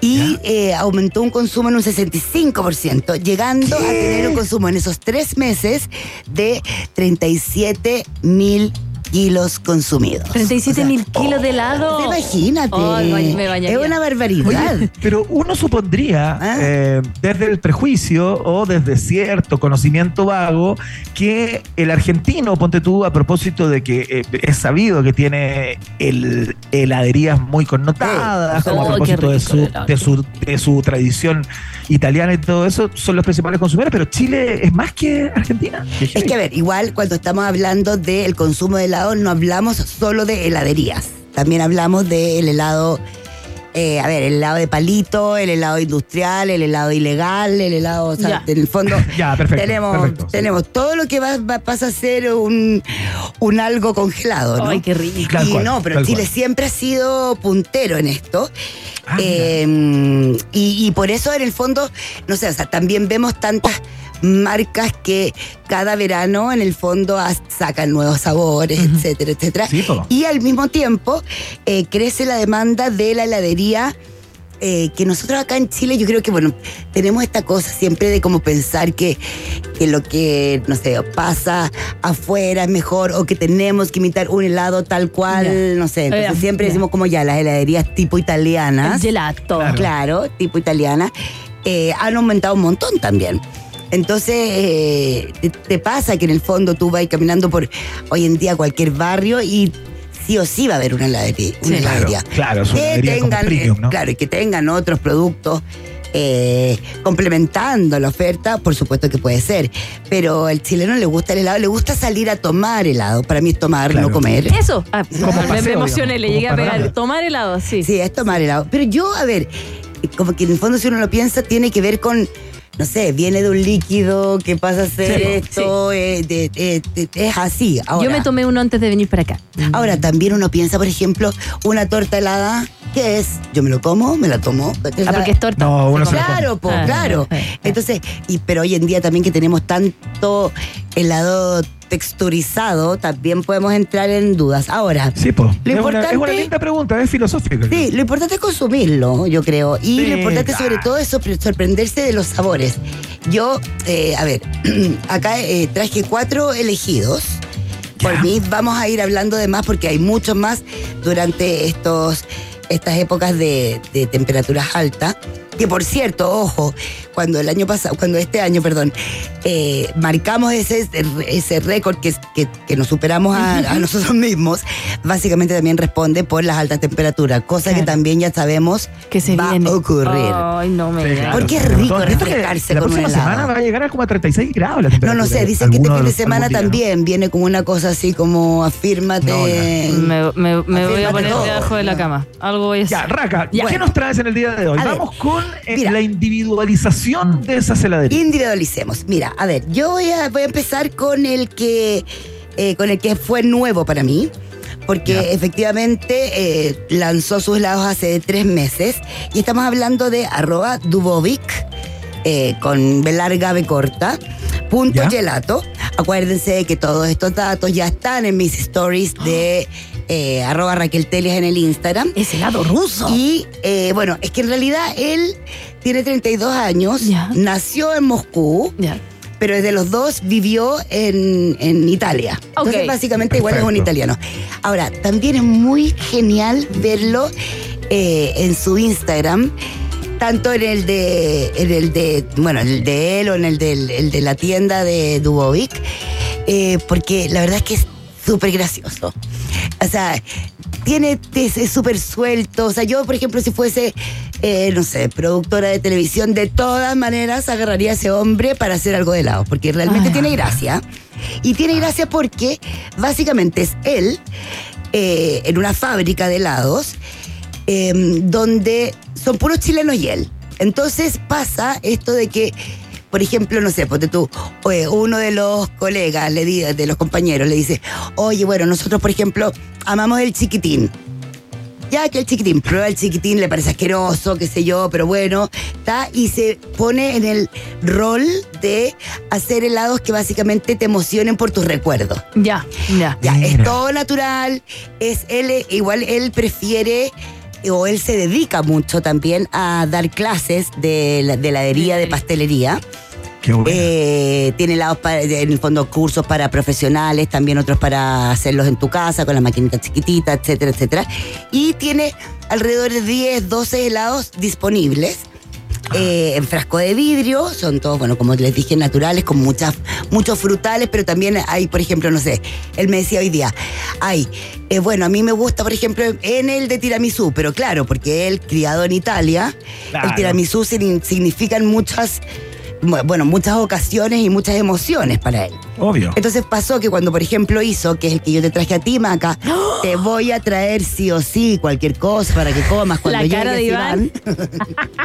Y eh, aumentó un consumo en un 65%, llegando a tener un consumo en esos tres meses de 37 mil kilos consumidos. 37 mil kilos de helado. Imagínate. Me- me bañaría. es una barbaridad. Oye, pero uno supondría, Ah. eh, desde el prejuicio o desde cierto conocimiento vago, que el argentino, ponte tú, a propósito de que eh, es sabido que tiene el, heladerías muy connotadas, Sí. como a Oh, propósito de su, de, su, de su tradición italiana y todo eso, son los principales consumidores, pero Chile es más que Argentina. Es que a ver, igual cuando estamos hablando del consumo de helado, no hablamos solo de heladerías. También hablamos del helado, eh, a ver, el helado de palito, el helado industrial, el helado ilegal, el helado, o sea, Ya. en el fondo <laughs> Ya, perfecto, tenemos, perfecto, sí. tenemos todo lo que va, va- pasa a ser un, un algo congelado, ¿no? Ay, qué rico. Tal y cual, no, pero Chile cual. siempre ha sido puntero en esto. Ah. Eh, y, y por eso en el fondo, no sé, o sea, también vemos tantas marcas que cada verano en el fondo sacan nuevos sabores, etcétera, etcétera. Sí, y al mismo tiempo eh, crece la demanda de la heladería. eh, que nosotros acá en Chile yo creo que bueno tenemos esta cosa siempre de como pensar que, que lo que no sé pasa afuera es mejor o que tenemos que imitar un helado tal cual Ya. no sé entonces Eh, siempre ya. decimos como ya las heladerías tipo italianas El gelato. Claro. claro, tipo italiana, eh, han aumentado un montón también. Entonces, eh, te, te pasa que en el fondo tú vas caminando por hoy en día cualquier barrio y sí o sí va a haber una heladería. Una Sí. Claro, heladería. claro, es una que tengan, premium, eh, ¿no? Claro, y que tengan otros productos eh, complementando la oferta, por supuesto que puede ser. Pero al chileno le gusta el helado, le gusta salir a tomar helado. Para mí es tomar, Claro. no comer. Eso. Ah, Como me- paseo, me emocioné, digamos, le llegué a pegar. Tomar helado, sí. Sí, es tomar helado. Pero yo, a ver, como que en el fondo si uno lo piensa, tiene que ver con, no sé, viene de un líquido que pasa a ser Sí, esto, eh, de- de- de- es así. Ahora, Yo me tomé uno antes de venir para acá. ahora, también uno piensa, por ejemplo, una torta helada, ¿qué es? Yo me lo como, me la tomo. Ah, porque es torta. No, uno se lo Claro, po, Ah, claro. ah. Entonces, y, pero hoy en día también que tenemos tanto helado texturizado, también podemos entrar en dudas. Ahora, Sí, po. Lo es, una, es importante- una linda pregunta, es filosófica. Sí, lo importante es consumirlo, yo creo. Y Sí, lo importante sobre todo es sorpre- sorprenderse de los sabores. Yo, eh, a ver, <clears throat> acá eh, traje cuatro elegidos. Por Ya. mí vamos a ir hablando de más porque hay muchos más durante estos, estas épocas de, de temperaturas altas. Que por cierto, ojo, cuando el año pasado, cuando este año, perdón, eh, marcamos ese, ese récord que, que, que nos superamos a, a nosotros mismos, básicamente también responde por las altas temperaturas, cosa que también ya sabemos Que se va viene. a ocurrir. Ay, no me Sí, claro. Porque es rico refrescarse La con semana va a llegar a como a 36 grados la No, temperatura. no sé, dicen que este fin de semana día. también viene como una cosa así como afírmate. Me, me- me voy a poner todo. debajo de la cama. Algo voy a Ya, hacer. Raka, Ya. ¿qué nos traes en el día de hoy? A ver, Vamos con eh, mira. la individualización de esa heladería. Individualicemos. Mira, a ver, yo voy a, voy a empezar con el que eh, con el que fue nuevo para mí. Porque efectivamente eh, lanzó sus helados hace tres meses. Y estamos hablando de arroba Dubovic, eh, con B larga, B corta, punto gelato. Acuérdense de que todos estos datos ya están en mis stories de <gasps> eh, arroba Raquel Telias en el Instagram. Es helado ruso. Y eh, bueno, es que en realidad él tiene 32 años, nació en Moscú, pero desde los dos vivió en, en Italia. Entonces, Ok. básicamente, igual es un italiano. Ahora, también es muy genial verlo eh, en su Instagram. Tanto en el de, en el de, bueno, el de él o en el, del- el de la tienda de Dubovic, eh, porque la verdad es que es súper gracioso. O sea, tiene, es súper suelto. O sea, yo, por ejemplo, si fuese, eh, no sé, productora de televisión, de todas maneras agarraría a ese hombre para hacer algo de helado, porque realmente Ah. tiene gracia. Y tiene gracia porque básicamente es él eh, en una fábrica de helados eh, donde son puros chilenos y él. Entonces pasa esto de que, por ejemplo, no sé, ponte tú, oye, uno de los colegas, le de los compañeros, le dice, oye, bueno, nosotros, por ejemplo, amamos el chiquitín. Ya que el chiquitín prueba el chiquitín, le parece asqueroso, qué sé yo, pero bueno, está y se pone en el rol de hacer helados que básicamente te emocionen por tus recuerdos. Ya, ya. Ya, es todo natural, es él, igual él prefiere o él se dedica mucho también a dar clases de, la- de heladería, de pastelería. Eh, tiene helados para, en el fondo cursos para profesionales, también otros para hacerlos en tu casa con las maquinitas chiquititas, etcétera, etcétera. Y tiene alrededor de 10, 12 helados disponibles. eh, en frasco de vidrio, son todos, bueno, como les dije, naturales, con muchas, muchos frutales, pero también hay, por ejemplo, no sé, él me decía hoy día, hay, eh, bueno, a mí me gusta, por ejemplo, en el de tiramisú, pero claro, porque él, criado en Italia, Claro. el tiramisú significan muchas, bueno, muchas ocasiones y muchas emociones para él. Obvio. Entonces pasó que cuando, por ejemplo, hizo, que es el que yo te traje a ti, Maca, te voy a traer sí o sí cualquier cosa para que comas cuando La cara llegues, de Iván.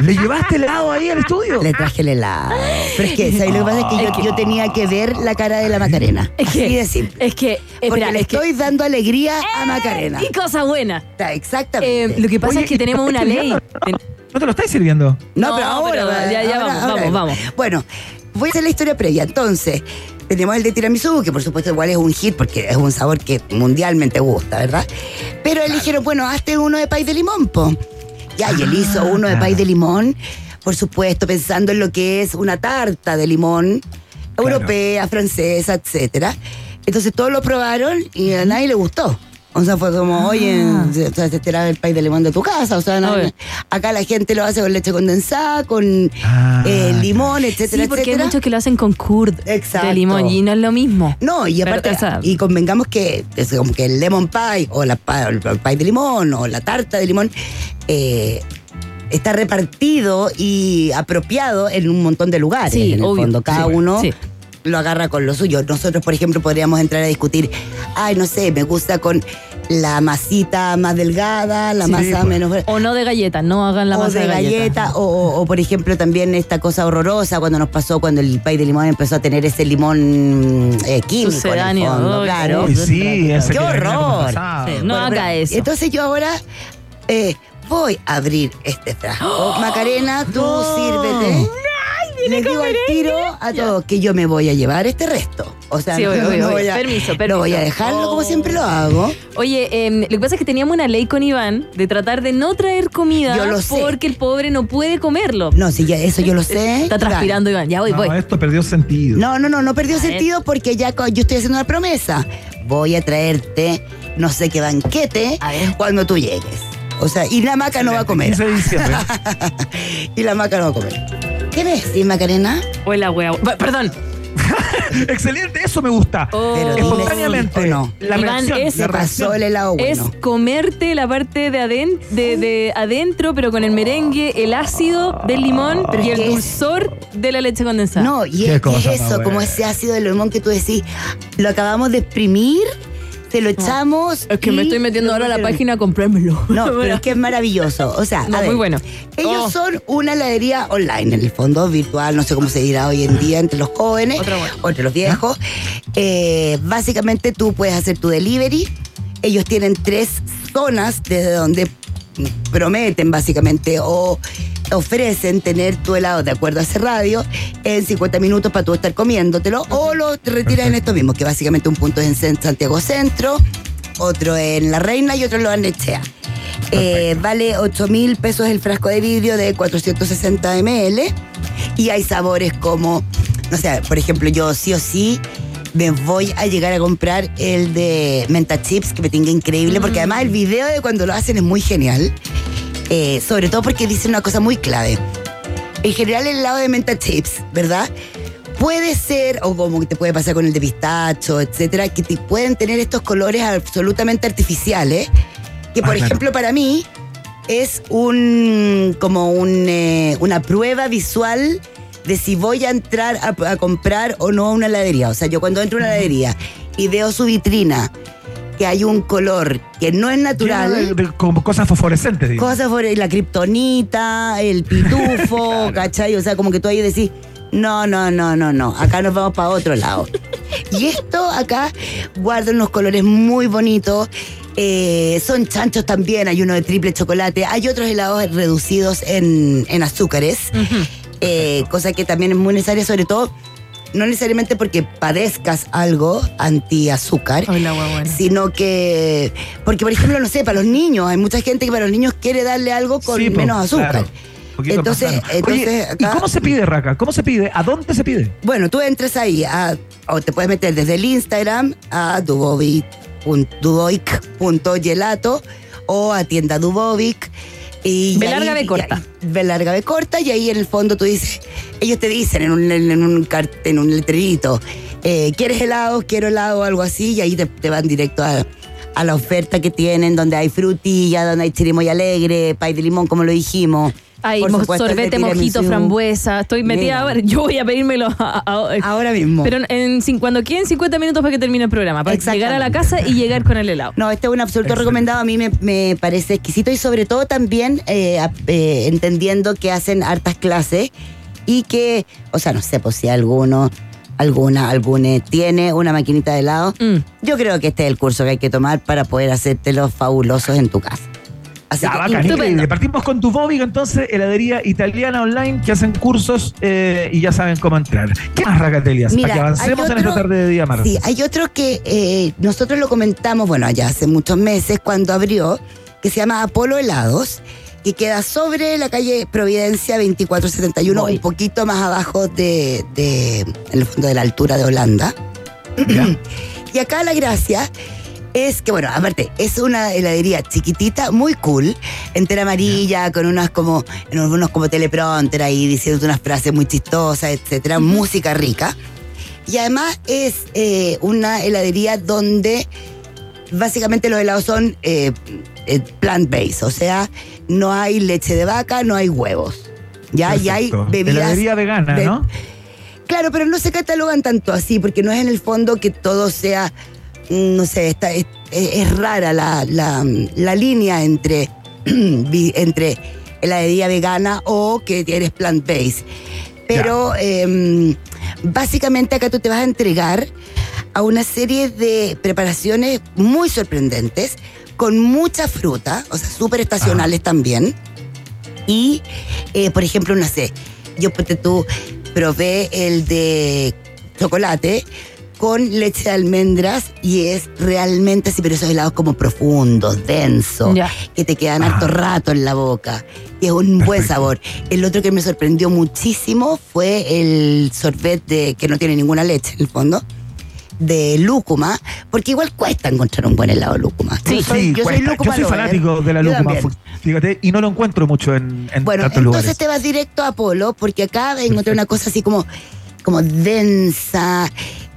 <laughs> ¿Le llevaste helado ahí al estudio? Le traje el helado. Pero es que, ¿sabes? Lo que pasa es que yo, yo tenía que ver la cara de la Macarena. Es Así que, de simple. es que, Porque espera, le es que- estoy dando alegría a Macarena. Y cosa buena. Exactamente. Eh, lo que pasa Oye, es que ¿y tenemos te una ley. ¿No te lo estáis sirviendo? No, No, pero ahora. pero ya- ya ahora- vamos, ahora vamos, vamos. Bueno, voy a hacer la historia previa. Entonces, tenemos el de tiramisú, que por supuesto igual es un hit porque es un sabor que mundialmente gusta, ¿verdad? Pero él dijeron, bueno, hazte uno de pay de limón, po. Ya, y él hizo uno de pay de limón, por supuesto, pensando en lo que es una tarta de limón europea, francesa, etcétera. Entonces todos lo probaron y a nadie le gustó. O sea, fue como, oye, o sea, este era el pay de limón de tu casa. O sea, no- acá la gente lo hace con leche condensada, con Ah, eh, limón, etcétera, Sí, porque hay etcétera. muchos que lo hacen con curd Exacto. de limón y no es lo mismo. No, y Pero, aparte, o sea- y convengamos que es como que el lemon pie o la el pie de limón o la tarta de limón eh, está repartido y apropiado en un montón de lugares. Sí, en el obvio. fondo, cada Sí, uno sí. lo agarra con lo suyo. Nosotros, por ejemplo, podríamos entrar a discutir, ay, no sé, me gusta con la masita más delgada, la Sí, masa pues. menos... O no de galleta, no hagan la o masa de galleta, o, o- o, por ejemplo también esta cosa horrorosa cuando nos pasó cuando el pay de limón empezó a tener ese limón eh, químico en el fondo, claro. Uy, sí, ese ¡Qué horror! Sí, no Bueno, haga pero- eso. Entonces yo ahora eh, voy a abrir este frasco. <gasps> Macarena, tú sírvete. Les digo al tiro a todos que yo me voy a llevar este resto. O sea, Sí, no, obvio, no obvio, voy a, Permiso, no permiso. voy a dejarlo como siempre lo hago. Oye, em, lo que pasa es que teníamos una ley con Iván de tratar de no traer comida Yo lo sé. porque el pobre no puede comerlo. No, si ya eso yo lo sé. Está <laughs> transpirando Iván. Ya voy, No, voy. esto perdió sentido. No, no, no, no perdió A ver. sentido porque ya yo estoy haciendo una promesa. Voy a traerte no sé qué banquete A ver. cuando tú llegues. O sea, y la maca no va a comer. 15 de diciembre. y la maca no va a comer. ¿Qué me decís, Macarena? Hola, wea. Perdón. <laughs> Excelente, eso me gusta. Oh. Pero Espontáneamente. sí no. La Iván, reacción, es- la pasó el helado Es comerte la parte de, aden- de, de adentro, pero con el merengue, el ácido del limón Pero y el es- dulzor de la leche condensada. No, y es, cosa es más eso, como ese ácido de limón que tú decís, lo acabamos de exprimir, te lo echamos. Es que me estoy metiendo ahora a la página a comprármelo. No, <laughs> pero es que es maravilloso. O sea, No, a ver, muy bueno. Ellos Oh. son una heladería online, en el fondo, virtual, no sé cómo se dirá hoy en día entre los jóvenes Otra buena. o entre los viejos. Eh, básicamente tú puedes hacer tu delivery. Ellos tienen tres zonas desde donde prometen básicamente o ofrecen tener tu helado de acuerdo a ese radio en 50 minutos para tú estar comiéndotelo o lo retiras en esto mismo, que básicamente un punto es en Santiago Centro, otro en La Reina y otro en Lo. Eh, vale 8 mil pesos el frasco de vidrio de 460 ml y hay sabores como, no sé, por ejemplo, yo sí o sí me voy a llegar a comprar el de menta chips que me tenga increíble porque además el video de cuando lo hacen es muy genial. Eh, sobre todo porque dice una cosa muy clave. En general el helado de menta chips, ¿verdad? Puede ser, o como te puede pasar con el de pistacho, etcétera, que te pueden tener estos colores absolutamente artificiales, que por Ah, claro. ejemplo para mí es un como un, eh, una prueba visual de si voy a entrar a, a comprar o no a una heladería. O sea, yo cuando entro a una heladería y veo su vitrina que hay un color que no es natural. De- de- como cosas fosforescentes, digo. Cosas por la kriptonita, el pitufo, <laughs> ¿cachai? O sea, como que tú ahí decís, no, no, no, no, no, acá nos vamos para otro lado. <laughs> Y esto acá guarda unos colores muy bonitos. eh, son chanchos también, hay uno de triple chocolate, hay otros helados reducidos en, en azúcares, eh, cosa que también es muy necesaria, sobre todo, no necesariamente porque padezcas algo anti-azúcar, Hola, sino que, porque por ejemplo, no sé, para los niños, hay mucha gente que para los niños quiere darle algo con Sí, menos azúcar. claro. Entonces, entonces Oye, ¿y cómo se pide, Raca? ¿Cómo se pide? ¿A dónde se pide? Bueno, tú entras ahí a- o te puedes meter desde el Instagram a dubovic.gelato o a tienda Dubovic. Y B ahí- larga, B y corta. ahí- B larga, B corta, y ahí en el fondo tú dices, ellos te dicen en un, en un, cart- en un letrerito, eh, ¿quieres helado? Quiero helado o algo así, y ahí te, te van directo a, a la oferta que tienen, donde hay frutilla, donde hay chirimoy alegre, pay de limón, como lo dijimos. Hay mo- sorbete, mojito, frambuesa. Estoy metida ahora. Yo voy a pedírmelo a- a- Ahora mismo. Pero en, cuando queden 50 minutos para que termine el programa. Para llegar a la casa y llegar con el helado. No, este es un absoluto Excelente. recomendado. A mí me, me parece exquisito y sobre todo también eh, eh, entendiendo que hacen hartas clases y que, o sea, no sé, pues si alguno, alguna, alguna tiene una maquinita de helado, Mm. yo creo que este es el curso que hay que tomar para poder hacerte los fabulosos en tu casa. Así Ya, bacán, increíble. Partimos con tu Bobic, entonces, heladería italiana online que hacen cursos eh, y ya saben cómo entrar. ¿Qué más, Racatelias? Mira, para que avancemos hay en esta otro- tarde de día martes. Sí, hay otro que eh, nosotros lo comentamos, bueno, ya hace muchos meses cuando abrió, que se llama Apolo Helados, que queda sobre la calle Providencia 2471, Voy. un poquito más abajo de, de- en el fondo de la altura de Holanda. <clears throat> y acá la gracia es que, bueno, aparte, es una heladería chiquitita, muy cool, entera amarilla, con unas como, en unos como teleprompter ahí, diciendo unas frases muy chistosas, etcétera, música rica. Y además es eh, una heladería donde básicamente los helados son eh, eh, plant-based, o sea, no hay leche de vaca, no hay huevos. Ya, y hay Perfecto. bebidas. Heladería vegana, ve- ¿no? Claro, pero no se catalogan tanto así, porque no es en el fondo que todo sea, no sé, está, es, rara la, la- la línea entre, <clears throat> entre heladería vegana o que eres plant-based. Pero em, básicamente acá tú te vas a entregar a una serie de preparaciones muy sorprendentes, con mucha fruta, o sea, súper estacionales también. Y, eh, por ejemplo, no sé, yo tú probé el de chocolate con leche de almendras y es realmente así, pero esos helados como profundos, densos, que te quedan Ajá. harto rato en la boca. Y es un buen sabor. El otro que me sorprendió muchísimo fue el sorbet de que no tiene ninguna leche en el fondo. de lúcuma, porque igual cuesta encontrar un buen helado de lúcuma. Sí, Yo soy, yo soy cuesta. lúcuma Yo soy fanático de la lúcuma, fíjate, y no lo encuentro mucho en, en Bueno, tantos entonces te vas directo a Polo, porque acá encontré una cosa así como, como densa,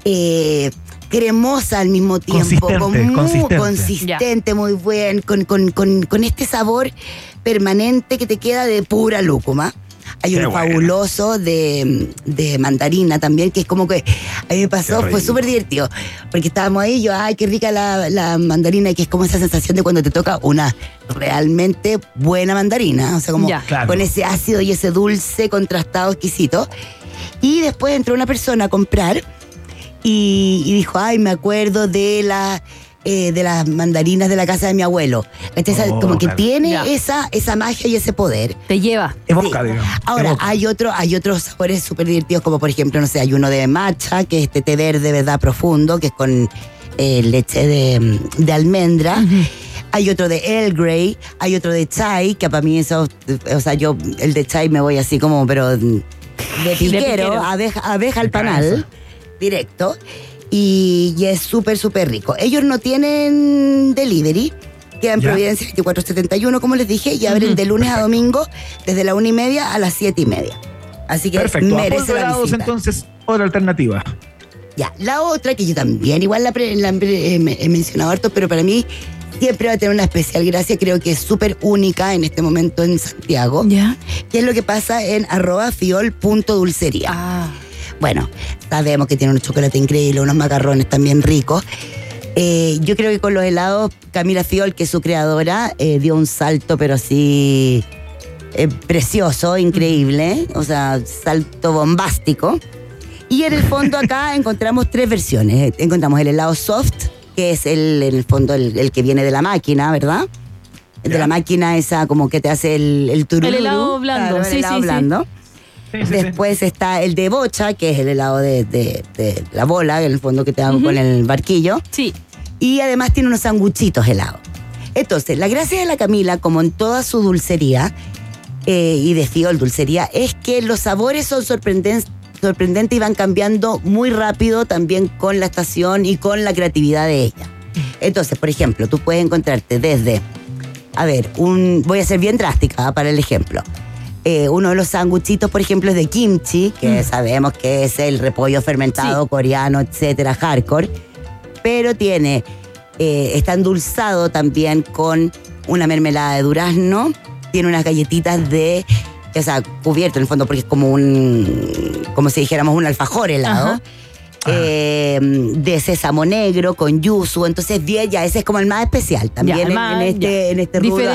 eh, cremosa al mismo tiempo, Consistente, con muy consistente. consistente, muy buen, con, con- con- con este sabor permanente que te queda de pura lúcuma. Hay Qué uno fabuloso de, de mandarina también, que es como que a mí me pasó, fue súper divertido. Porque estábamos ahí, y yo, ay, qué rica la, la mandarina, que es como esa sensación de cuando te toca una realmente buena mandarina. O sea, como Ya. Claro. con ese ácido y ese dulce contrastado exquisito. Y después entró una persona a comprar y, y dijo, ay, me acuerdo de la eh, de las mandarinas de la casa de mi abuelo. Esa- Oh, como que claro. tiene Ya. esa, esa magia y ese poder. Te lleva. Evoca, Sí. digamos. Ahora, evoca. hay otro, hay otros sabores súper divertidos, como por ejemplo, no sé, hay uno de matcha, que es este té verde, ¿verdad? Profundo, que es con eh, leche de, de almendra. Hay otro de Earl Grey, hay otro de chai, que para mí eso, o sea, yo el de chai me voy así como, pero de piquero, piquero. abeja, abeja al panal. Directo. Y, y es súper, súper rico. Ellos no tienen delivery. Queda en. Providencia 2471, como les dije, y abren de lunes a domingo desde la una y media a las siete y media. Así que Perfecto. Merece la visita. entonces, otra alternativa. Ya, la otra que yo también igual la, pre- la pre- eh, me- he mencionado harto, pero para mí siempre va a tener una especial gracia, creo que es súper única en este momento en Santiago, Ya. que es lo que pasa en arroba fiol.dulcería. Ah. Bueno, sabemos que tiene unos chocolates increíbles, unos macarrones también ricos. Eh, yo creo que con los helados, Camila Fiol, que es su creadora, eh, dio un salto, pero así eh, precioso, increíble, o sea, salto bombástico. Y en el fondo acá <laughs> encontramos tres versiones. Encontramos el helado soft, que es el, en el fondo el, el que viene de la máquina, ¿verdad? De la máquina esa como que te hace el, el tururú. El helado blando, Claro, el sí, helado sí. blando. Sí, sí, sí. Después está el de bocha, que es el helado de, de- de la bola, en el fondo que te dan con el barquillo. Sí. Y además tiene unos sanguchitos helados. Entonces, la gracia de la Camila, como en toda su dulcería, eh, y de Fiol Dulcería, es que los sabores son sorprenden- sorprendentes y van cambiando muy rápido también con la estación y con la creatividad de ella. Entonces, por ejemplo, tú puedes encontrarte desde, a ver, un, voy a ser bien drástica ¿ah? para el ejemplo. Eh, uno de los sanguchitos, por ejemplo, es de kimchi, que sabemos que es el repollo fermentado coreano, etcétera, hardcore pero tiene, eh, está endulzado también con una mermelada de durazno, tiene unas galletitas de, o sea, cubierto en el fondo porque es como un, como si dijéramos un alfajor helado. Ajá. Eh, de sésamo negro con yuzu, entonces bien, ya ese es como el más especial. También Ya, el en, más- en este, en este rubro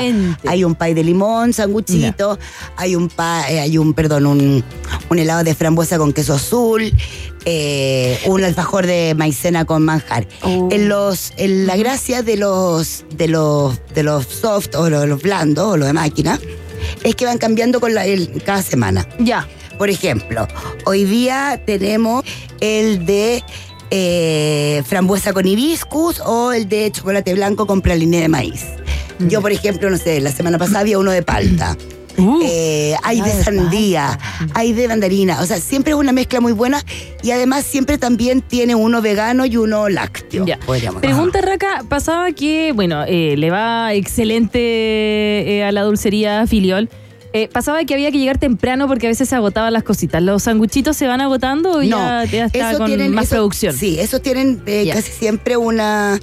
hay un pay de limón, sanguchito, hay un pa- eh, hay un, perdón, un, un helado de frambuesa con queso azul, eh, un alfajor de maicena con manjar. Oh. En los, en la gracia de los, de los, de los soft o los, los blandos o los de máquina, es que van cambiando con la, el- cada semana. Ya. Por ejemplo, hoy día tenemos el de eh, frambuesa con hibiscus o el de chocolate blanco con praliné de maíz. Yo, por ejemplo, no sé, la semana pasada había uno de palta. <clears throat> Uh. Eh, hay de sandía, hay de mandarina. O sea, siempre es una mezcla muy buena y además siempre también tiene uno vegano y uno lácteo. Ya. Pregunta Raca, pasaba que, bueno, eh, le va excelente eh, a la dulcería Filiol. Eh, pasaba que había que llegar temprano porque a veces se agotaban las cositas. ¿Los sanguchitos se van agotando o ya, ya está con tienen- más eso- producción? Sí, esos tienen eh, Ya. casi siempre una,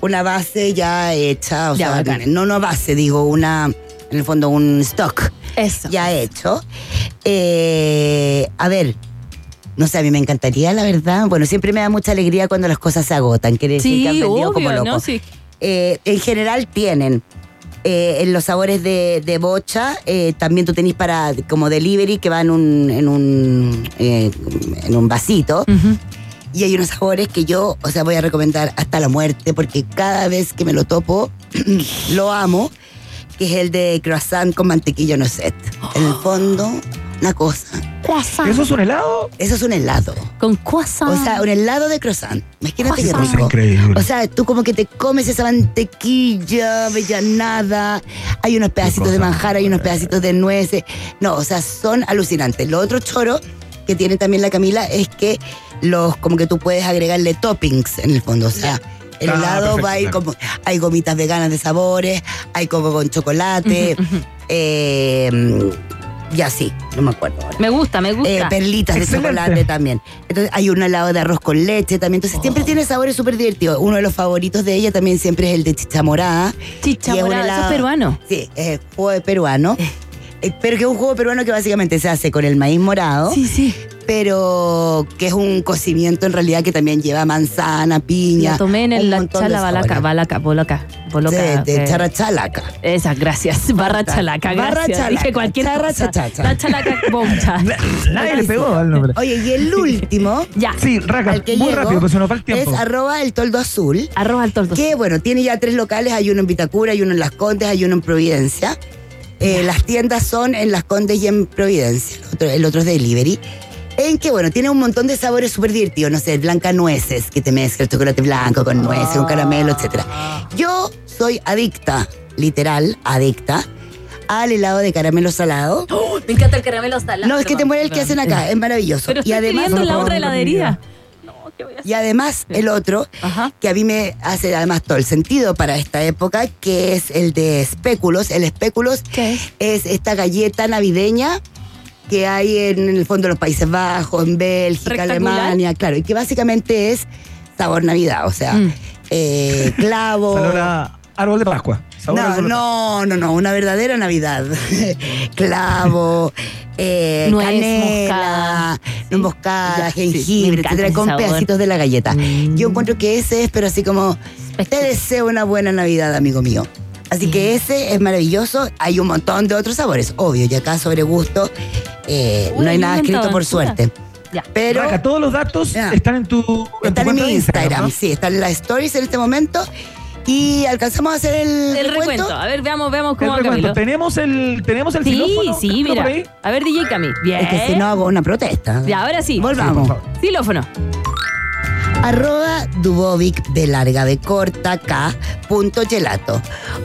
una base ya hecha, o Ya, sea, bacán. no una base, digo, una, en el fondo un stock Eso. ya hecho. Eh, a ver, no sé, a mí me encantaría, la verdad. Bueno, siempre me da mucha alegría cuando las cosas se agotan, quiere decir que han Sí, vendido obvio, como locos. ¿no? Sí. Eh, en general tienen. Eh, en los sabores de, de bocha, eh, también tú tenés para como delivery que va en un, en un, eh, en un vasito. Y hay unos sabores que yo, o sea, voy a recomendar hasta la muerte, porque cada vez que me lo topo, <clears throat> lo amo, que es el de croissant con mantequilla noisette. En el fondo, una cosa. ¿Eso es un helado? Eso es un helado. Con croissant. O sea, un helado de croissant. Imagínate qué Croissant. rico. Increíble. O sea, tú como que te comes esa mantequilla avellanada, hay unos pedacitos de manjar, hay unos pedacitos de nueces. No, o sea, son alucinantes. Lo otro choro que tiene también la Camila es que los como que tú puedes agregarle toppings en el fondo, o sea, el Ah, helado perfecto, va a ir como hay gomitas veganas de sabores, hay coco con chocolate, eh, y así, no me acuerdo ahora. Me gusta, me gusta. Eh, perlitas de chocolate también. Entonces hay un helado de arroz con leche también. Entonces siempre Oh. tiene sabores súper divertidos. Uno de los favoritos de ella también siempre es el de chicha morada. Chicha es un morada, eso es helado- peruano. Sí, es jugo peruano. Eh, Pero que es un jugo peruano que básicamente se hace con el maíz morado, Sí, sí. Pero que es un cocimiento en realidad que también lleva manzana, piña. La tomé en el la chala balaca, balaca, boloca, boloca. De, de eh, charachalaca. Esas, gracias. Barra chalaca, Barra gracias. chalaca, Dije cualquier charra cosa. chachacha. La chalaca bomcha. <laughs> Nadie le pegó al nombre. Oye, y el último, <laughs> Ya. Sí, Raca, al que muy llego, rápido, pues se nos va el es tiempo. arroba el toldo azul. Arroz al tordo. Que bueno, tiene ya tres locales, hay uno en Vitacura, hay uno en Las Condes, hay uno en Providencia. Eh, las tiendas son en Las Condes y en Providencia, el otro, el otro es delivery. En que bueno, tiene un montón de sabores súper divertidos, no sé, blanca nueces, que te mezcla el chocolate blanco con nueces, un caramelo, etc. Yo soy adicta, literal, adicta, al helado de caramelo salado. <gasps> Me encanta el caramelo salado. No, es que te muere el que hacen acá, es maravilloso. Pero estoy y además, pidiendo la otra heladería. y además el otro, Ajá. que a mí me hace además todo el sentido para esta época, que es el de espéculos. El espéculos ¿Qué es? es esta galleta navideña que hay en el fondo de los Países Bajos, en Bélgica. Alemania, claro, y que básicamente es sabor Navidad, o sea, Mm. eh, <laughs> clavo. Sabor a árbol de Pascua. Sabor No, no, no, no, una verdadera Navidad. <laughs> Clavo, <laughs> eh, Nuez canela, moscada. moscada, sí, jengibre, etcétera, ese con sabor. pedacitos de la galleta. Mm. Yo encuentro que ese es, pero así como, te deseo una buena Navidad, amigo mío. Así que ese es maravilloso. Hay un montón de otros sabores, obvio, y acá sobre gusto eh, Uy, no hay nada escrito por suerte. Ya. Pero Raca, todos los datos Ya. están en tu, en tu están en mi Instagram, ¿no? sí, están en las stories en este momento. Y alcanzamos a hacer el, El recuento. A ver, veamos, veamos El cómo va recuento. Camilo. ¿Tenemos el, tenemos el Sí, xilófono? sí, ¿Está mira. por ahí? A ver, DJ Cami. Bien. Es que si no hago una protesta. Ya, ahora sí. Volvamos. Sí. Xilófono. Arroba Dubovic de larga de corta K punto gelato.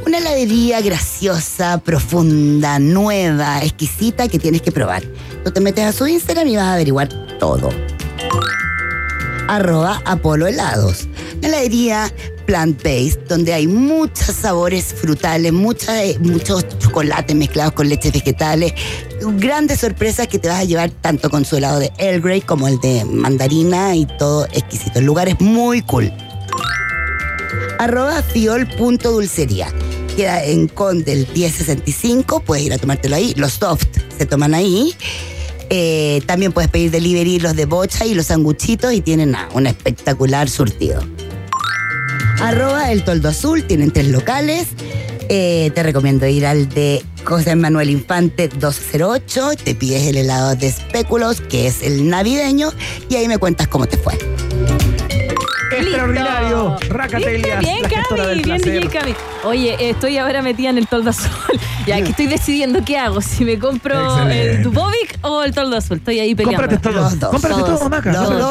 Una heladería graciosa, profunda, nueva, exquisita que tienes que probar. Tú te metes a su Instagram y vas a averiguar todo. Arroba Apolo Helados. Heladería plant-based donde hay muchos sabores frutales, mucha- eh, muchos chocolates mezclados con leches vegetales. Grandes sorpresas que te vas a llevar tanto con su helado de Earl Grey como el de mandarina y todo exquisito. El lugar es muy cool. Arroba fiol.dulcería. Queda en Condel 1065, puedes ir a tomártelo ahí. Los soft se toman ahí. Eh, también puedes pedir delivery los de bocha y los sanguchitos y tienen ah, un espectacular surtido. Arroba el toldo azul, tienen tres locales. Eh, te recomiendo ir al de José Manuel Infante 208. Te pides el helado de espéculos, que es el navideño, y ahí me cuentas cómo te fue. Extraordinario. Listo. Raca ¿Viste? Telias, Bien, Cami. Bien. DJ Cami. Oye, estoy ahora metida en el toldo azul. <laughs> ya, que estoy decidiendo qué hago. Si me compro Excelente. el Dubovic o el toldo azul. Estoy ahí peleando. Cómprate todo. Los dos. Cómprate Todos. todo, Maca. Los Cómprate dos.